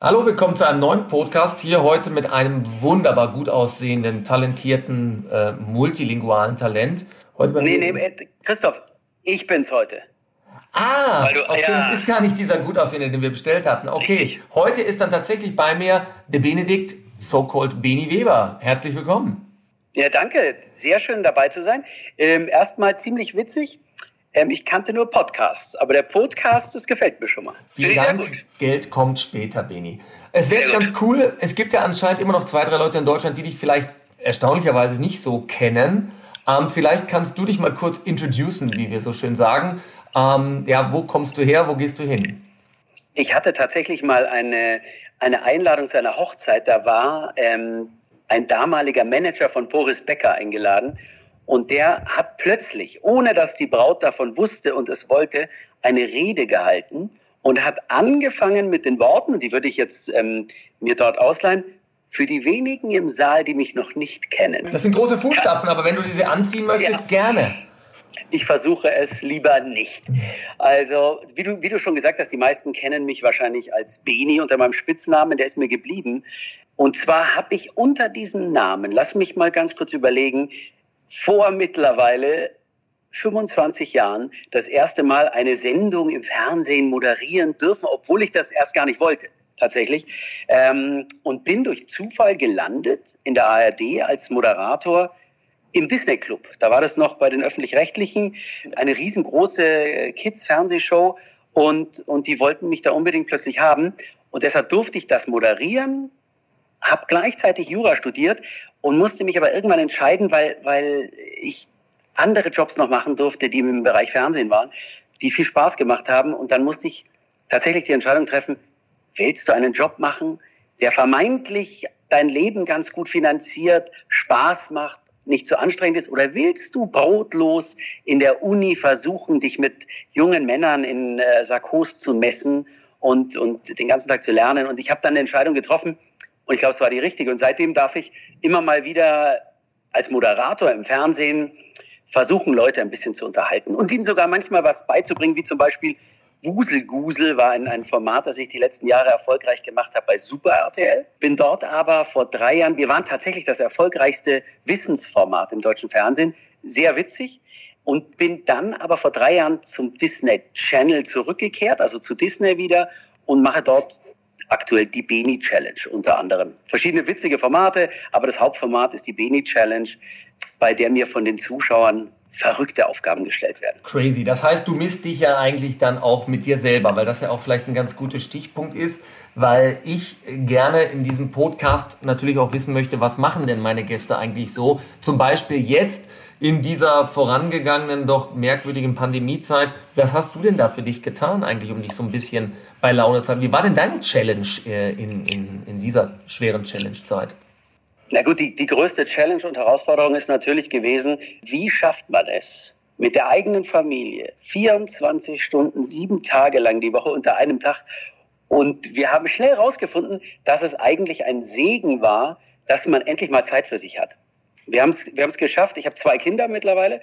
Hallo, willkommen zu einem neuen Podcast. Hier heute mit einem wunderbar gut aussehenden, talentierten, äh, multilingualen Talent. Heute nee, nee, äh, Christoph, ich bin's heute. Ah, du, okay, ja. das ist gar nicht dieser gut aussehende, den wir bestellt hatten. Okay, Richtig. heute ist dann tatsächlich bei mir der Benedikt, so-called Beni Weber. Herzlich willkommen. Ja, danke. Sehr schön dabei zu sein. Ähm, erstmal ziemlich witzig. Ähm, ich kannte nur Podcasts, aber der Podcast, das gefällt mir schon mal. Vielen Dank. Geld kommt später, Beni. Es wäre ganz cool. Es gibt ja anscheinend immer noch zwei, drei Leute in Deutschland, die dich vielleicht erstaunlicherweise nicht so kennen. Ähm, vielleicht kannst du dich mal kurz introducen, wie wir so schön sagen. Ähm, ja, wo kommst du her? Wo gehst du hin? Ich hatte tatsächlich mal eine, eine Einladung zu einer Hochzeit. Da war ähm, ein damaliger Manager von Boris Becker eingeladen und der hat plötzlich, ohne dass die Braut davon wusste und es wollte, eine Rede gehalten und hat angefangen mit den Worten, die würde ich jetzt ähm, mir dort ausleihen, für die wenigen im Saal, die mich noch nicht kennen. Das sind große Fußstapfen, aber wenn du diese anziehen möchtest, ja. gerne. Ich versuche es lieber nicht. Also, wie du, wie du schon gesagt hast, die meisten kennen mich wahrscheinlich als Beni unter meinem Spitznamen, der ist mir geblieben. Und zwar habe ich unter diesem Namen, lass mich mal ganz kurz überlegen, vor mittlerweile 25 Jahren das erste Mal eine Sendung im Fernsehen moderieren dürfen, obwohl ich das erst gar nicht wollte, tatsächlich. Ähm, und bin durch Zufall gelandet in der ARD als Moderator im Disney Club. Da war das noch bei den öffentlich-rechtlichen, eine riesengroße Kids-Fernsehshow und, und die wollten mich da unbedingt plötzlich haben. Und deshalb durfte ich das moderieren, habe gleichzeitig Jura studiert und musste mich aber irgendwann entscheiden, weil, weil ich andere Jobs noch machen durfte, die im Bereich Fernsehen waren, die viel Spaß gemacht haben. Und dann musste ich tatsächlich die Entscheidung treffen, willst du einen Job machen, der vermeintlich dein Leben ganz gut finanziert, Spaß macht, nicht zu anstrengend ist? Oder willst du brotlos in der Uni versuchen, dich mit jungen Männern in äh, Sarkos zu messen und, und den ganzen Tag zu lernen? Und ich habe dann eine Entscheidung getroffen, und ich glaube, es war die richtige. Und seitdem darf ich immer mal wieder als Moderator im Fernsehen versuchen, Leute ein bisschen zu unterhalten und ihnen sogar manchmal was beizubringen, wie zum Beispiel Wuselgusel war ein, ein Format, das ich die letzten Jahre erfolgreich gemacht habe bei Super RTL. Bin dort aber vor drei Jahren, wir waren tatsächlich das erfolgreichste Wissensformat im deutschen Fernsehen, sehr witzig. Und bin dann aber vor drei Jahren zum Disney Channel zurückgekehrt, also zu Disney wieder und mache dort aktuell die Beni Challenge unter anderem. Verschiedene witzige Formate, aber das Hauptformat ist die Beni Challenge, bei der mir von den Zuschauern verrückte Aufgaben gestellt werden. Crazy. Das heißt, du misst dich ja eigentlich dann auch mit dir selber, weil das ja auch vielleicht ein ganz guter Stichpunkt ist, weil ich gerne in diesem Podcast natürlich auch wissen möchte, was machen denn meine Gäste eigentlich so? Zum Beispiel jetzt in dieser vorangegangenen, doch merkwürdigen Pandemiezeit. Was hast du denn da für dich getan eigentlich, um dich so ein bisschen bei Laune zu halten? Wie war denn deine Challenge äh, in, in, in dieser schweren Challenge-Zeit? Na gut, die, die größte Challenge und Herausforderung ist natürlich gewesen, wie schafft man es, mit der eigenen Familie 24 Stunden, sieben Tage lang die Woche unter einem Tag. Und wir haben schnell herausgefunden, dass es eigentlich ein Segen war, dass man endlich mal Zeit für sich hat. Wir haben es wir haben's geschafft. Ich habe zwei Kinder mittlerweile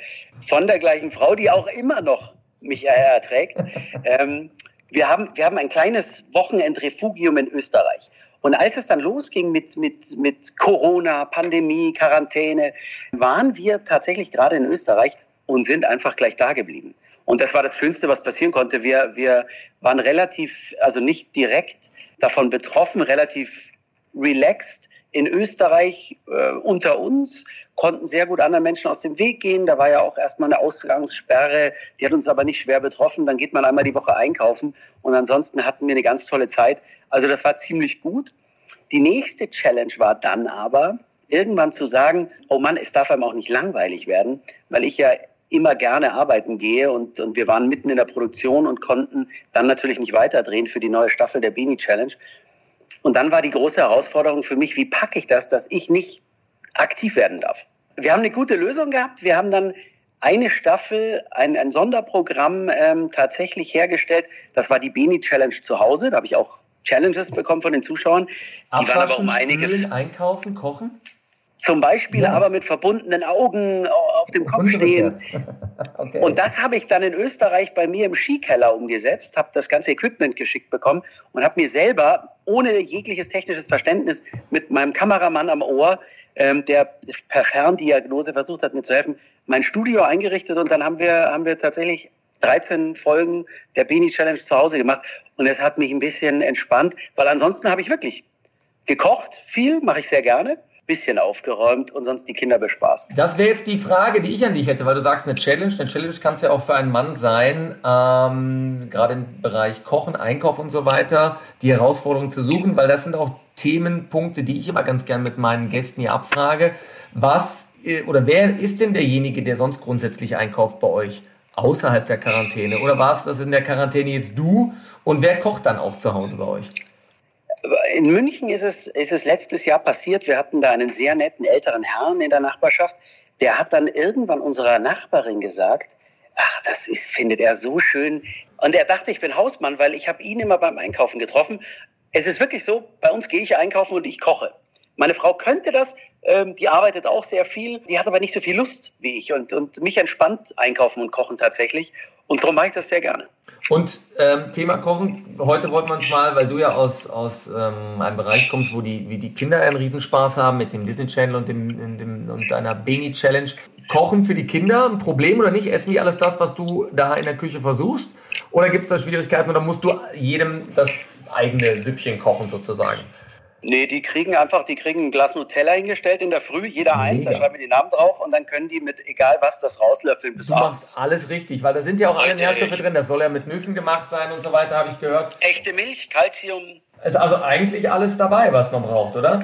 von der gleichen Frau, die auch immer noch mich erträgt. ähm, wir, haben, wir haben ein kleines Wochenendrefugium in Österreich. Und als es dann losging mit, mit, mit Corona, Pandemie, Quarantäne, waren wir tatsächlich gerade in Österreich und sind einfach gleich da geblieben. Und das war das Schönste, was passieren konnte. Wir, wir waren relativ, also nicht direkt davon betroffen, relativ relaxed in Österreich äh, unter uns, konnten sehr gut anderen Menschen aus dem Weg gehen. Da war ja auch erstmal eine Ausgangssperre, die hat uns aber nicht schwer betroffen. Dann geht man einmal die Woche einkaufen und ansonsten hatten wir eine ganz tolle Zeit. Also das war ziemlich gut. Die nächste Challenge war dann aber, irgendwann zu sagen, oh Mann, es darf einem auch nicht langweilig werden, weil ich ja immer gerne arbeiten gehe und, und wir waren mitten in der Produktion und konnten dann natürlich nicht weiterdrehen für die neue Staffel der Beanie Challenge. Und dann war die große Herausforderung für mich, wie packe ich das, dass ich nicht aktiv werden darf. Wir haben eine gute Lösung gehabt. Wir haben dann eine Staffel, ein, ein Sonderprogramm ähm, tatsächlich hergestellt. Das war die Beni Challenge zu Hause. Da habe ich auch Challenges bekommen von den Zuschauern. Die Abwaschen, waren aber um einiges. Spülen, einkaufen, kochen? Zum Beispiel ja. aber mit verbundenen Augen auf dem Kopf stehen. okay. Und das habe ich dann in Österreich bei mir im Skikeller umgesetzt, habe das ganze Equipment geschickt bekommen und habe mir selber ohne jegliches technisches Verständnis mit meinem Kameramann am Ohr, ähm, der per Ferndiagnose versucht hat, mir zu helfen, mein Studio eingerichtet und dann haben wir, haben wir tatsächlich 13 Folgen der Beanie Challenge zu Hause gemacht und es hat mich ein bisschen entspannt, weil ansonsten habe ich wirklich gekocht, viel mache ich sehr gerne bisschen aufgeräumt und sonst die Kinder bespaßt. Das wäre jetzt die Frage, die ich an dich hätte, weil du sagst, eine Challenge. Eine Challenge kann es ja auch für einen Mann sein, ähm, gerade im Bereich Kochen, Einkauf und so weiter, die Herausforderung zu suchen, weil das sind auch Themenpunkte, die ich immer ganz gern mit meinen Gästen hier abfrage. Was äh, oder wer ist denn derjenige, der sonst grundsätzlich einkauft bei euch? Außerhalb der Quarantäne? Oder war es das in der Quarantäne jetzt du? Und wer kocht dann auch zu Hause bei euch? In München ist es, ist es letztes Jahr passiert. Wir hatten da einen sehr netten älteren Herrn in der Nachbarschaft. Der hat dann irgendwann unserer Nachbarin gesagt, ach, das ist, findet er so schön. Und er dachte, ich bin Hausmann, weil ich habe ihn immer beim Einkaufen getroffen. Es ist wirklich so, bei uns gehe ich einkaufen und ich koche. Meine Frau könnte das, ähm, die arbeitet auch sehr viel, die hat aber nicht so viel Lust wie ich und, und mich entspannt einkaufen und kochen tatsächlich. Und darum mache ich das sehr gerne. Und ähm, Thema Kochen, heute wollten wir uns mal, weil du ja aus, aus ähm, einem Bereich kommst, wo die, wie die Kinder einen Riesenspaß haben mit dem Disney Channel und, dem, dem, und deiner Beni Challenge. Kochen für die Kinder ein Problem oder nicht? Essen die alles das, was du da in der Küche versuchst? Oder gibt es da Schwierigkeiten oder musst du jedem das eigene Süppchen kochen sozusagen? Nee, die kriegen einfach, die kriegen ein Glas Nutella hingestellt in der Früh, jeder eins, da schreiben wir die Namen drauf und dann können die mit egal was das rauslöffeln bis du abends. machst alles richtig, weil da sind ja auch alle Nährstoffe drin. Das soll ja mit Nüssen gemacht sein und so weiter, habe ich gehört. Echte Milch, Kalzium. Ist also eigentlich alles dabei, was man braucht, oder?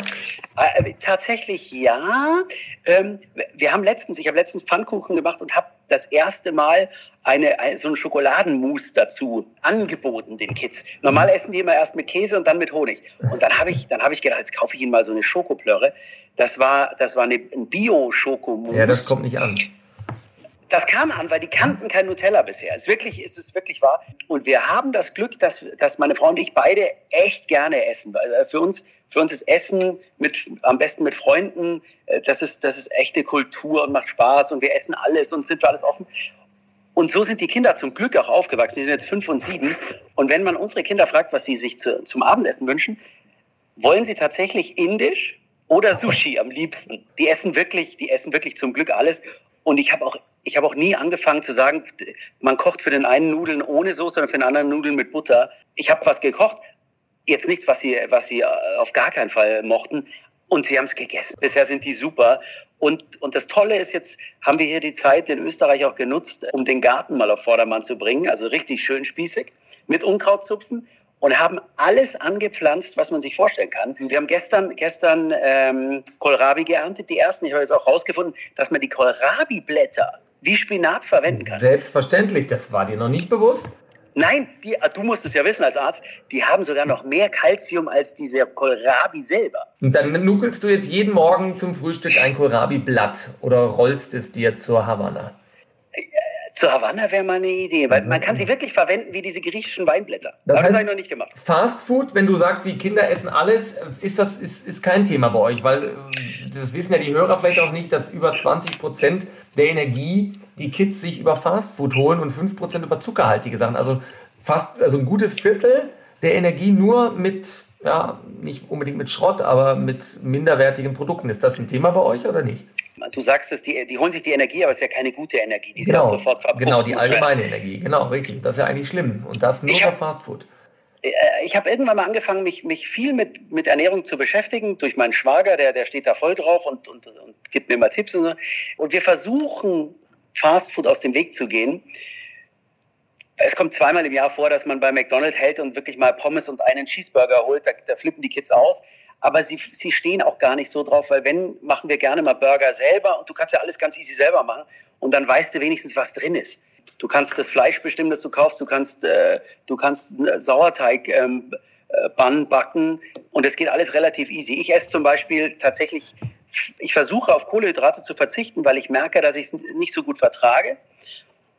Äh, tatsächlich ja. Ähm, wir haben letztens, ich habe letztens Pfannkuchen gemacht und habe das erste Mal eine, so ein Schokoladenmus dazu angeboten den Kids. Normal mhm. essen die immer erst mit Käse und dann mit Honig. Und dann habe ich, dann habe ich gedacht, jetzt kaufe ich ihnen mal so eine Schokoplörre. Das war, das war eine, ein Bio-Schokomus. Ja, das kommt nicht an. Das kam an, weil die kannten kein Nutella bisher. Es wirklich, ist wirklich wahr. Und wir haben das Glück, dass, dass meine Frau und ich beide echt gerne essen. Äh, für uns, für uns ist Essen mit, am besten mit Freunden, äh, das ist, das ist echte Kultur und macht Spaß und wir essen alles und sind für alles offen. Und so sind die Kinder zum Glück auch aufgewachsen. Die sind jetzt fünf und sieben. Und wenn man unsere Kinder fragt, was sie sich zu, zum Abendessen wünschen, wollen sie tatsächlich indisch oder Sushi am liebsten. Die essen wirklich, die essen wirklich zum Glück alles. Und ich habe auch, ich habe auch nie angefangen zu sagen, man kocht für den einen Nudeln ohne Soße und für den anderen Nudeln mit Butter. Ich habe was gekocht, jetzt nichts, was sie, was sie äh, auf gar keinen Fall mochten. Und sie haben es gegessen. Bisher sind die super. Und, und das Tolle ist, jetzt haben wir hier die Zeit in Österreich auch genutzt, um den Garten mal auf Vordermann zu bringen. Also richtig schön spießig mit Unkrautzupfen und haben alles angepflanzt, was man sich vorstellen kann. Wir haben gestern, gestern ähm, Kohlrabi geerntet, die ersten. Ich habe jetzt auch rausgefunden, dass man die Kohlrabi-Blätter wie Spinat verwenden kann. Selbstverständlich, das war dir noch nicht bewusst? Nein, die, du musst es ja wissen als Arzt, die haben sogar noch mehr Kalzium als diese Kohlrabi selber. Und dann nuckelst du jetzt jeden Morgen zum Frühstück ein Kohlrabi-Blatt oder rollst es dir zur Havanna? Zur Havanna wäre mal eine Idee, weil man kann sie wirklich verwenden wie diese griechischen Weinblätter. Das, heißt, das habe ich noch nicht gemacht. Fast Food, wenn du sagst, die Kinder essen alles, ist das ist, ist kein Thema bei euch, weil äh, das wissen ja die Hörer vielleicht auch nicht, dass über 20 Prozent der Energie die Kids sich über Fast Food holen und 5 Prozent über zuckerhaltige Sachen. Also fast, also ein gutes Viertel der Energie nur mit, ja, nicht unbedingt mit Schrott, aber mit minderwertigen Produkten. Ist das ein Thema bei euch oder nicht? Du sagst es, die, die holen sich die Energie, aber es ist ja keine gute Energie. Die ist genau, ja sofort verpufft. Genau, die allgemeine Energie. Genau, richtig. Das ist ja eigentlich schlimm. Und das nur bei Fastfood. Äh, ich habe irgendwann mal angefangen, mich, mich viel mit, mit Ernährung zu beschäftigen, durch meinen Schwager, der, der steht da voll drauf und, und, und gibt mir immer Tipps. Und, so. und wir versuchen, Fastfood aus dem Weg zu gehen. Es kommt zweimal im Jahr vor, dass man bei McDonald's hält und wirklich mal Pommes und einen Cheeseburger holt. Da, da flippen die Kids aus aber sie, sie stehen auch gar nicht so drauf, weil wenn, machen wir gerne mal Burger selber und du kannst ja alles ganz easy selber machen und dann weißt du wenigstens, was drin ist. Du kannst das Fleisch bestimmen, das du kaufst, du kannst, äh, du kannst Sauerteig ähm, äh, Bann backen und es geht alles relativ easy. Ich esse zum Beispiel tatsächlich, ich versuche auf Kohlenhydrate zu verzichten, weil ich merke, dass ich es nicht so gut vertrage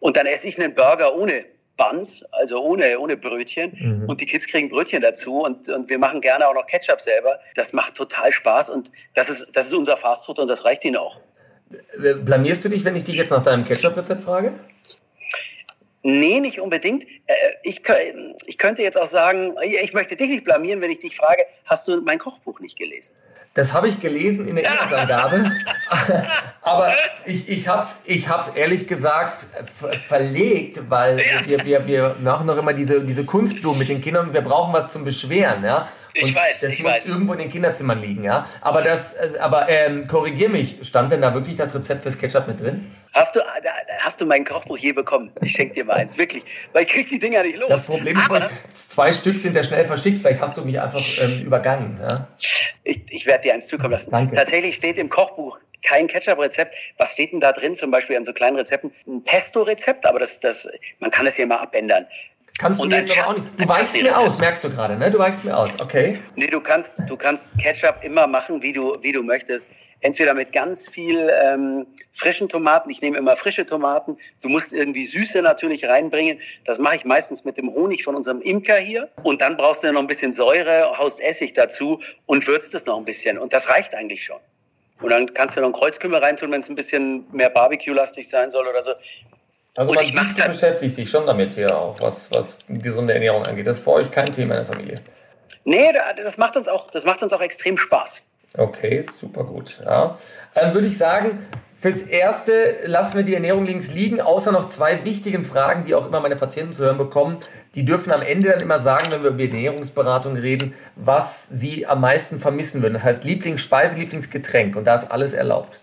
und dann esse ich einen Burger ohne Buns, also ohne, ohne Brötchen. Mhm. Und die Kids kriegen Brötchen dazu und, und wir machen gerne auch noch Ketchup selber. Das macht total Spaß und das ist, das ist unser Fastfood und das reicht ihnen auch. Äh, blamierst du dich, wenn ich dich jetzt nach deinem Ketchup-Rezept frage? Nee, nicht unbedingt. Äh, ich, ich könnte jetzt auch sagen, ich möchte dich nicht blamieren, wenn ich dich frage, hast du mein Kochbuch nicht gelesen? Das habe ich gelesen in der Inhaltsangabe. Aber ich, ich habe es ich hab's ehrlich gesagt verlegt, weil wir, wir, wir machen noch immer diese, diese Kunstblumen mit den Kindern und wir brauchen was zum Beschweren. Ja? Und ich weiß, das ich muss weiß. irgendwo in den Kinderzimmern liegen, ja. Aber das, äh, aber ähm, korrigier mich, stand denn da wirklich das Rezept fürs Ketchup mit drin? Hast du, hast du mein Kochbuch je bekommen? Ich schenke dir mal eins, wirklich. Weil ich krieg die Dinger nicht los. Das Problem ist, aber, zwei Stück sind ja schnell verschickt. Vielleicht hast du mich einfach ähm, übergangen. Ja? Ich, ich werde dir eins zukommen lassen. Danke. Tatsächlich steht im Kochbuch kein Ketchup-Rezept. Was steht denn da drin? Zum Beispiel an so kleinen Rezepten ein Pesto-Rezept, aber das, das, man kann es ja immer abändern. Kannst du jetzt aber auch nicht. Du weichst mir aus, merkst du gerade, ne? Du weichst mir aus, okay. Nee, du kannst, du kannst Ketchup immer machen, wie du, wie du möchtest. Entweder mit ganz viel ähm, frischen Tomaten, ich nehme immer frische Tomaten. Du musst irgendwie Süße natürlich reinbringen. Das mache ich meistens mit dem Honig von unserem Imker hier. Und dann brauchst du noch ein bisschen Säure, haust Essig dazu und würzt es noch ein bisschen. Und das reicht eigentlich schon. Und dann kannst du noch ein Kreuzkümmel reintun, wenn es ein bisschen mehr Barbecue-lastig sein soll oder so. Also man sieht, du beschäftigt sich schon damit hier auch, was, was gesunde Ernährung angeht. Das ist für euch kein Thema in der Familie. Nee, das macht uns auch, das macht uns auch extrem Spaß. Okay, super gut. Ja. Dann würde ich sagen, fürs Erste lassen wir die Ernährung links liegen, außer noch zwei wichtigen Fragen, die auch immer meine Patienten zu hören bekommen. Die dürfen am Ende dann immer sagen, wenn wir über Ernährungsberatung reden, was sie am meisten vermissen würden. Das heißt Lieblingsspeise, Lieblingsgetränk und da ist alles erlaubt.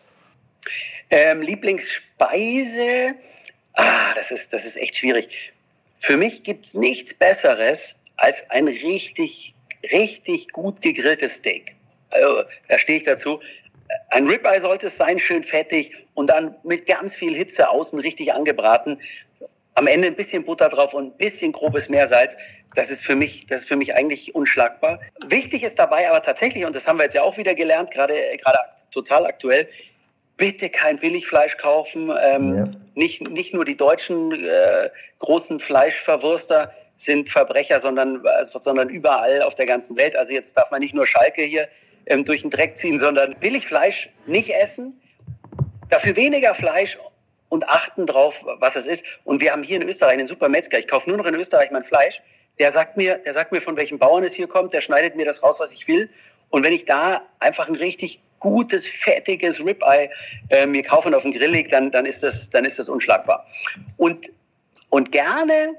Ähm, Lieblingsspeise, ah, das ist, das ist echt schwierig. Für mich gibt es nichts Besseres als ein richtig, richtig gut gegrilltes Steak. Also, da stehe ich dazu. Ein Ribeye sollte es sein, schön fettig und dann mit ganz viel Hitze außen richtig angebraten. Am Ende ein bisschen Butter drauf und ein bisschen grobes Meersalz. Das ist für mich, das ist für mich eigentlich unschlagbar. Wichtig ist dabei aber tatsächlich, und das haben wir jetzt ja auch wieder gelernt, gerade, gerade total aktuell, bitte kein Billigfleisch kaufen. Ähm, ja. nicht, nicht nur die deutschen äh, großen Fleischverwurster sind Verbrecher, sondern, also, sondern überall auf der ganzen Welt. Also jetzt darf man nicht nur Schalke hier ähm, durch den Dreck ziehen, sondern Billigfleisch nicht essen, dafür weniger Fleisch und achten drauf, was es ist. Und wir haben hier in Österreich einen super Metzger. Ich kaufe nur noch in Österreich mein Fleisch. Der sagt mir, der sagt mir, von welchem Bauern es hier kommt. Der schneidet mir das raus, was ich will. Und wenn ich da einfach ein richtig gutes, fettiges Ribeye äh, mir kaufe und auf den Grill lege, dann, dann, ist das, dann ist das unschlagbar. Und, und gerne,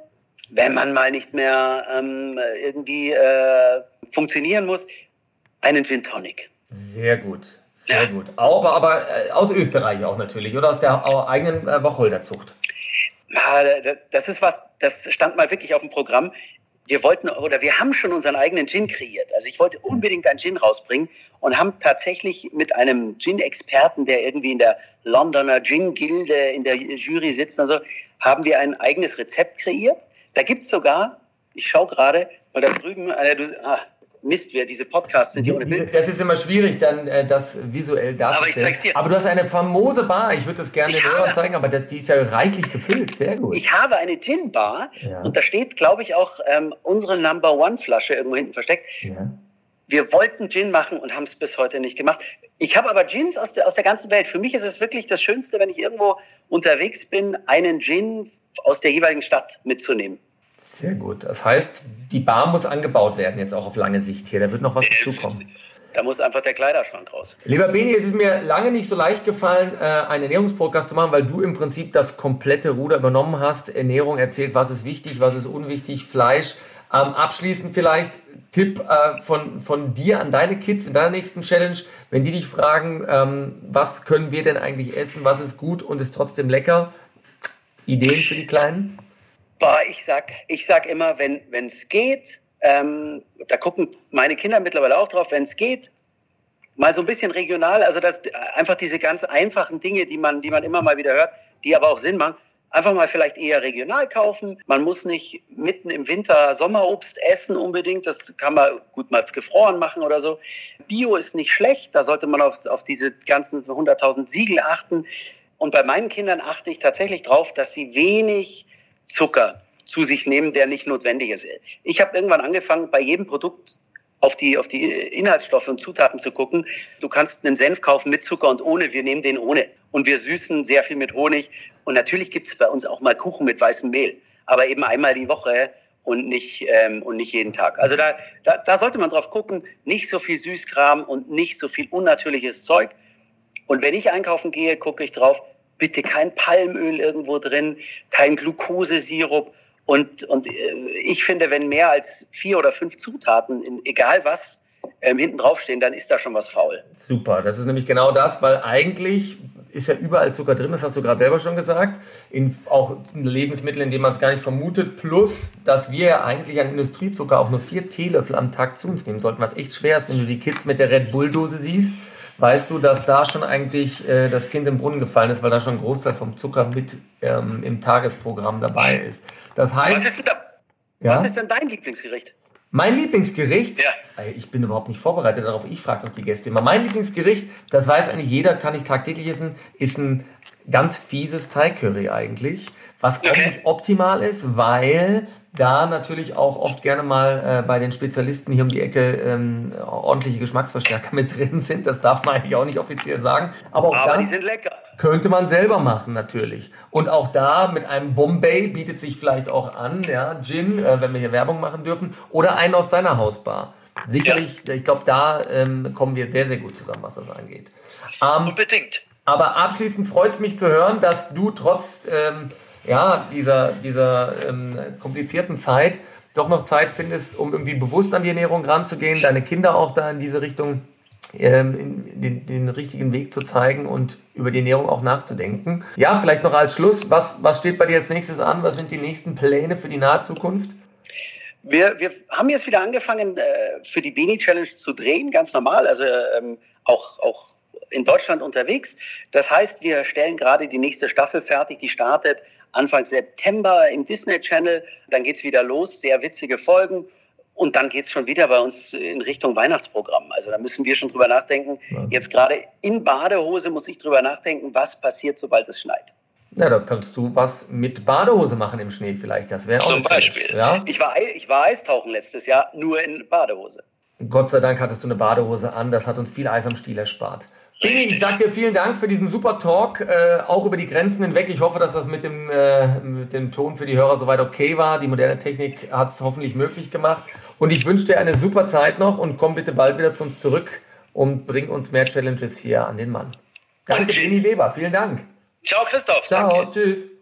wenn man mal nicht mehr ähm, irgendwie äh, funktionieren muss, einen Gin Tonic. Sehr gut. Sehr gut. Aber, aber äh, aus Österreich auch natürlich oder aus der eigenen äh, Wacholderzucht? Das ist was, das stand mal wirklich auf dem Programm. Wir wollten oder wir haben schon unseren eigenen Gin kreiert. Also ich wollte unbedingt einen Gin rausbringen und haben tatsächlich mit einem Gin-Experten, der irgendwie in der Londoner Gin-Gilde in der Jury sitzt und so, haben wir ein eigenes Rezept kreiert. Da gibt es sogar, ich schaue gerade, weil da drüben, ah, Mist, wer diese Podcasts sind hier ohne Bild. Das ist immer schwierig, dann äh, das visuell darzustellen. Aber ich dir. Aber du hast eine famose Bar. Ich würde das gerne den Hörern zeigen, aber das, die ist ja reichlich gefüllt. Sehr gut. Ich habe eine Gin-Bar ja. und da steht, glaube ich, auch ähm, unsere Number One-Flasche irgendwo hinten versteckt. Ja. Wir wollten Gin machen und haben es bis heute nicht gemacht. Ich habe aber Gins aus der, aus der ganzen Welt. Für mich ist es wirklich das Schönste, wenn ich irgendwo unterwegs bin, einen Gin aus der jeweiligen Stadt mitzunehmen. Sehr gut. Das heißt, die Bar muss angebaut werden, jetzt auch auf lange Sicht hier. Da wird noch was dazukommen. Da muss einfach der Kleiderschrank raus. Lieber Beni, es ist mir lange nicht so leicht gefallen, äh, einen Ernährungspodcast zu machen, weil du im Prinzip das komplette Ruder übernommen hast. Ernährung erzählt, was ist wichtig, was ist unwichtig, Fleisch. Ähm, abschließend vielleicht Tipp äh, von, von dir an deine Kids in deiner nächsten Challenge, wenn die dich fragen, ähm, was können wir denn eigentlich essen, was ist gut und ist trotzdem lecker? Ideen für die Kleinen? Boah, ich sag, ich sag immer, wenn es geht, ähm, da gucken meine Kinder mittlerweile auch drauf, wenn es geht, mal so ein bisschen regional, also das einfach diese ganz einfachen Dinge, die man, die man immer mal wieder hört, die aber auch Sinn machen, einfach mal vielleicht eher regional kaufen. Man muss nicht mitten im Winter Sommerobst essen unbedingt, das kann man gut mal gefroren machen oder so. Bio ist nicht schlecht, da sollte man auf, auf diese ganzen 100.000 Siegel achten. Und bei meinen Kindern achte ich tatsächlich drauf, dass sie wenig Zucker zu sich nehmen, der nicht notwendig ist. Ich habe irgendwann angefangen, bei jedem Produkt auf die, auf die Inhaltsstoffe und Zutaten zu gucken. Du kannst einen Senf kaufen mit Zucker und ohne. Wir nehmen den ohne. Und wir süßen sehr viel mit Honig. Und natürlich gibt es bei uns auch mal Kuchen mit weißem Mehl. Aber eben einmal die Woche und nicht, ähm, und nicht jeden Tag. Also da, da, da sollte man drauf gucken. Nicht so viel Süßkram und nicht so viel unnatürliches Zeug. Und wenn ich einkaufen gehe, gucke ich drauf, bitte kein Palmöl irgendwo drin, kein Glukosesirup. Und, und äh, ich finde, wenn mehr als vier oder fünf Zutaten, in, egal was, ähm, hinten draufstehen, dann ist da schon was faul. Super, das ist nämlich genau das, weil eigentlich ist ja überall Zucker drin, das hast du gerade selber schon gesagt, in auch Lebensmitteln, in denen man es gar nicht vermutet, plus, dass wir ja eigentlich an Industriezucker auch nur vier Teelöffel am Tag zu uns nehmen sollten, was echt schwer ist, wenn du die Kids mit der Red Bull-Dose siehst weißt du, dass da schon eigentlich äh, das Kind im Brunnen gefallen ist, weil da schon ein Großteil vom Zucker mit ähm, im Tagesprogramm dabei ist. Das heißt. Was ist, denn da, ja? was ist denn dein Lieblingsgericht? Mein Lieblingsgericht, ja. ich bin überhaupt nicht vorbereitet darauf, ich frage doch die Gäste immer. Mein Lieblingsgericht, das weiß eigentlich jeder, kann ich tagtäglich essen, ist ein ganz fieses Thai-Curry eigentlich, was okay. nicht optimal ist, weil da natürlich auch oft gerne mal äh, bei den Spezialisten hier um die Ecke ähm, ordentliche Geschmacksverstärker mit drin sind. Das darf man eigentlich auch nicht offiziell sagen. Aber, auch Aber die sind lecker. Könnte man selber machen natürlich. Und auch da mit einem Bombay bietet sich vielleicht auch an, ja, Gin, äh, wenn wir hier Werbung machen dürfen, oder einen aus deiner Hausbar. Sicherlich, ja. ich glaube, da ähm, kommen wir sehr, sehr gut zusammen, was das angeht. Ähm, Unbedingt. Aber abschließend freut es mich zu hören, dass du trotz ähm, ja, dieser, dieser ähm, komplizierten Zeit doch noch Zeit findest, um irgendwie bewusst an die Ernährung ranzugehen, deine Kinder auch da in diese Richtung ähm, den, den richtigen Weg zu zeigen und über die Ernährung auch nachzudenken. Ja, vielleicht noch als Schluss, was, was steht bei dir als nächstes an? Was sind die nächsten Pläne für die nahe Zukunft? Wir, wir haben jetzt wieder angefangen, äh, für die Beni Challenge zu drehen, ganz normal, also ähm, auch, auch in Deutschland unterwegs. Das heißt, wir stellen gerade die nächste Staffel fertig, die startet Anfang September im Disney Channel. Dann geht es wieder los, sehr witzige Folgen. Und dann geht es schon wieder bei uns in Richtung Weihnachtsprogramm. Also da müssen wir schon drüber nachdenken. Jetzt gerade in Badehose muss ich drüber nachdenken, was passiert, sobald es schneit. Na, da kannst du was mit Badehose machen im Schnee vielleicht. Das wäre auch Zum Beispiel. Ja? Ich, war, ich war Eistauchen letztes Jahr nur in Badehose. Gott sei Dank hattest du eine Badehose an. Das hat uns viel Eis am Stiel erspart. Bini, ich sag dir vielen Dank für diesen super Talk, äh, auch über die Grenzen hinweg. Ich hoffe, dass das mit dem, äh, mit dem Ton für die Hörer soweit okay war. Die moderne Technik hat es hoffentlich möglich gemacht. Und ich wünsche dir eine super Zeit noch und komm bitte bald wieder zu uns zurück und bring uns mehr Challenges hier an den Mann. Danke, Bini Weber. Vielen Dank. Ciao, Christoph. Ciao, Danke. tschüss.